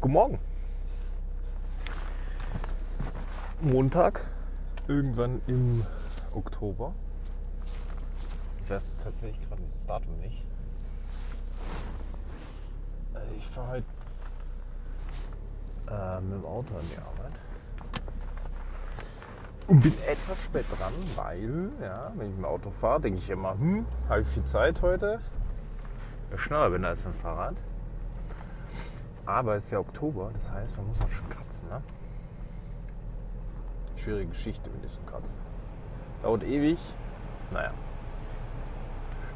Guten Morgen. Montag, irgendwann im Oktober. Ich weiß tatsächlich gerade das Datum nicht. Ich fahre heute äh, mit dem Auto an die Arbeit. Und bin etwas spät dran, weil, ja, wenn ich mit dem Auto fahre, denke ich immer, hm, habe ich viel Zeit heute. Schneller bin als mit dem Fahrrad. Aber es ist ja Oktober, das heißt, man muss auch schon kratzen. Ne? Schwierige Geschichte mit diesem Kratzen. Dauert ewig. Naja.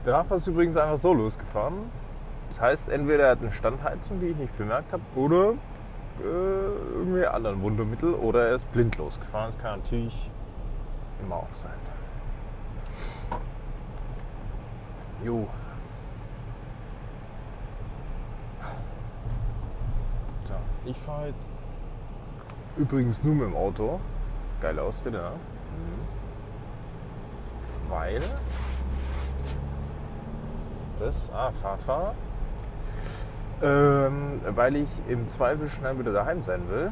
Der Nachbar ist übrigens einfach so losgefahren. Das heißt, entweder er hat eine Standheizung, die ich nicht bemerkt habe, oder äh, irgendwie anderen Wundermittel, oder er ist blind losgefahren. Das kann natürlich immer auch sein. Jo. So, ich fahre halt übrigens nur mit dem Auto. Geil Ausrede, ja? Mhm. Weil das, ah, Fahrradfahrer. Ähm, weil ich im Zweifel schnell wieder daheim sein will.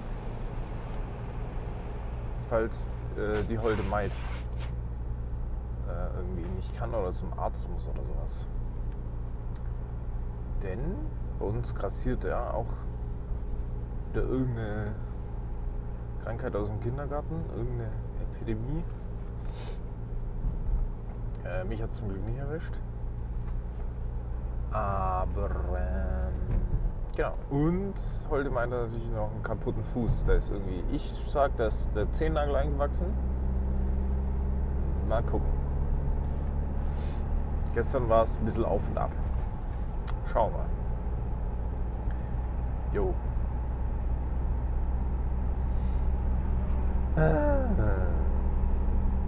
Falls äh, die holde Maid äh, irgendwie nicht kann oder zum Arzt muss oder sowas. Denn bei uns grassiert ja auch wieder irgendeine Krankheit aus dem Kindergarten, irgendeine Epidemie. Äh, mich hat zum Glück nicht erwischt. Aber ähm, genau. Und heute meinte natürlich noch einen kaputten Fuß. Da ist irgendwie, ich sag, da ist der Zehennagel eingewachsen. Mal gucken. Gestern war es ein bisschen auf und ab. Schauen wir. Jo.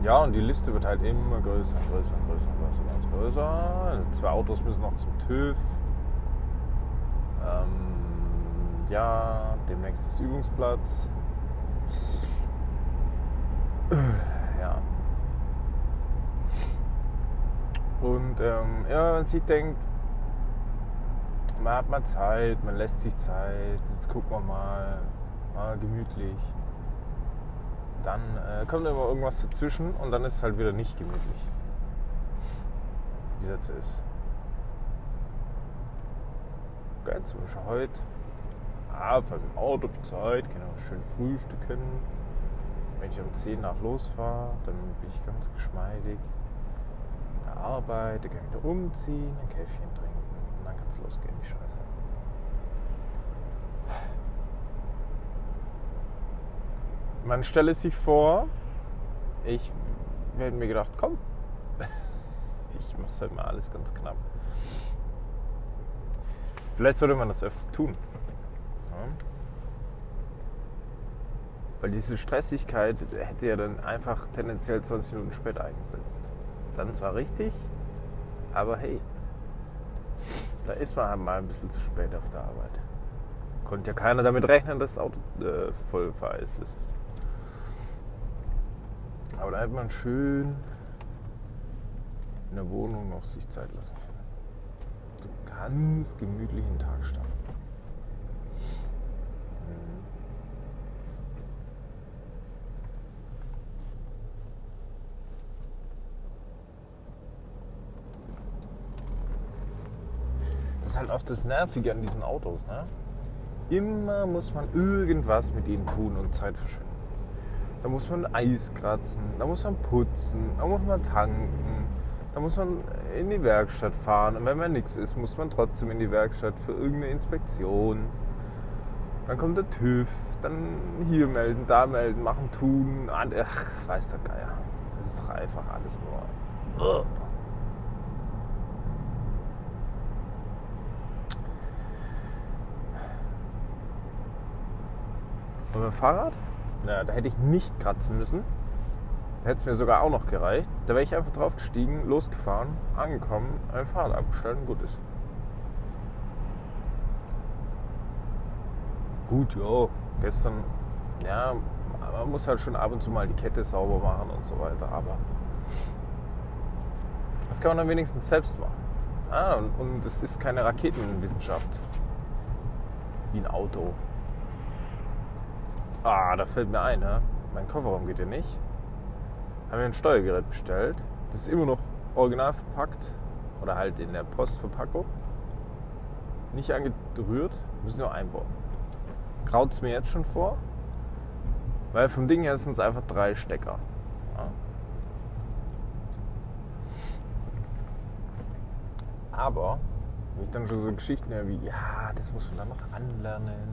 Ja, und die Liste wird halt immer größer, größer, größer, größer, größer, größer. Zwei Autos müssen noch zum TÜV. Ähm, ja, demnächst ist Übungsplatz. Ja. Und ähm, ja, man sich denkt, man hat mal Zeit, man lässt sich Zeit, jetzt gucken wir mal, mal gemütlich dann äh, kommt immer irgendwas dazwischen und dann ist es halt wieder nicht gemütlich. Wie es ist. Geil, zum Beispiel heute. Ah, mit dem Auto auf Zeit, auch schön frühstücken. Wenn ich um 10 nach losfahre, dann bin ich ganz geschmeidig. Der Arbeit, dann kann ich da umziehen, ein Käffchen trinken und dann kann es losgehen, die Scheiße. Man stelle sich vor, ich hätte mir gedacht, komm, ich mache halt mal alles ganz knapp. Vielleicht sollte man das öfter tun. Ja. Weil diese Stressigkeit hätte ja dann einfach tendenziell 20 Minuten später eingesetzt. Dann zwar richtig, aber hey, da ist man halt mal ein bisschen zu spät auf der Arbeit. Konnte ja keiner damit rechnen, dass das Auto äh, voll vereist ist. Aber da hätte man schön in der Wohnung noch sich Zeit lassen. So ganz gemütlichen Tag starten. Mhm. Das ist halt auch das Nervige an diesen Autos. Ne? Immer muss man irgendwas mit ihnen tun und Zeit verschwenden. Da muss man Eis kratzen, da muss man putzen, da muss man tanken, da muss man in die Werkstatt fahren. Und wenn man nichts ist, muss man trotzdem in die Werkstatt für irgendeine Inspektion. Dann kommt der TÜV, dann hier melden, da melden, machen, tun. Ach, weiß der Geier. Das ist doch einfach alles nur. Und beim Fahrrad? Na, da hätte ich nicht kratzen müssen. Da hätte es mir sogar auch noch gereicht. Da wäre ich einfach drauf gestiegen, losgefahren, angekommen, ein Fahrrad abgestellt und gut ist. Gut, ja, gestern, ja, man muss halt schon ab und zu mal die Kette sauber machen und so weiter, aber das kann man dann wenigstens selbst machen. Ah, und, und es ist keine Raketenwissenschaft wie ein Auto. Ah, da fällt mir ein, ne? mein Kofferraum geht ja nicht. Haben wir ein Steuergerät bestellt. Das ist immer noch original verpackt oder halt in der Postverpackung. Nicht angerührt, müssen nur einbauen. Kraut es mir jetzt schon vor, weil vom Ding her sind es einfach drei Stecker. Ja. Aber, wenn ich dann schon so Geschichten höre wie, ja, das muss man dann noch anlernen.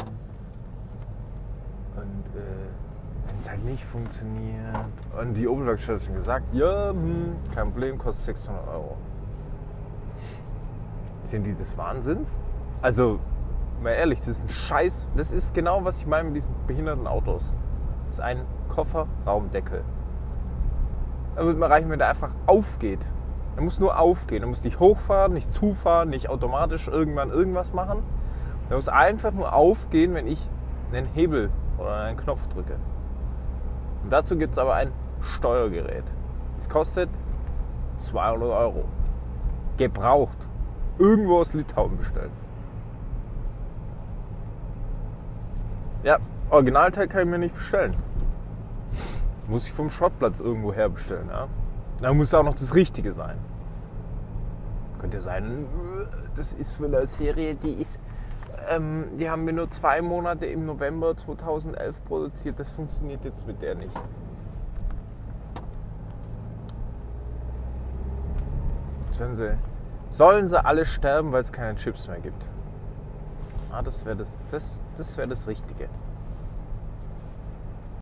Und äh, wenn es halt nicht funktioniert. Und die Oberwerkstatt hat schon gesagt, ja, hm, kein Problem, kostet 600 Euro. Sind die des Wahnsinns? Also, mal ehrlich, das ist ein Scheiß. Das ist genau, was ich meine mit diesen behinderten Autos. Das ist ein Kofferraumdeckel. Da wird mir reichen, wenn der einfach aufgeht. Er muss nur aufgehen. Er muss nicht hochfahren, nicht zufahren, nicht automatisch irgendwann irgendwas machen. Er muss einfach nur aufgehen, wenn ich einen Hebel oder einen Knopf drücke. Und dazu gibt es aber ein Steuergerät. Das kostet 200 Euro. Gebraucht. Irgendwo aus Litauen bestellt. Ja, Originalteil kann ich mir nicht bestellen. Muss ich vom Schrottplatz irgendwo her bestellen. Ja? Da muss auch noch das Richtige sein. Könnte sein, das ist für eine Serie, die ist, ähm, die haben wir nur zwei Monate im November 2011 produziert. Das funktioniert jetzt mit der nicht. Sollen sie, sollen sie alle sterben, weil es keine Chips mehr gibt? Ah, das wäre das, das, das, wär das Richtige.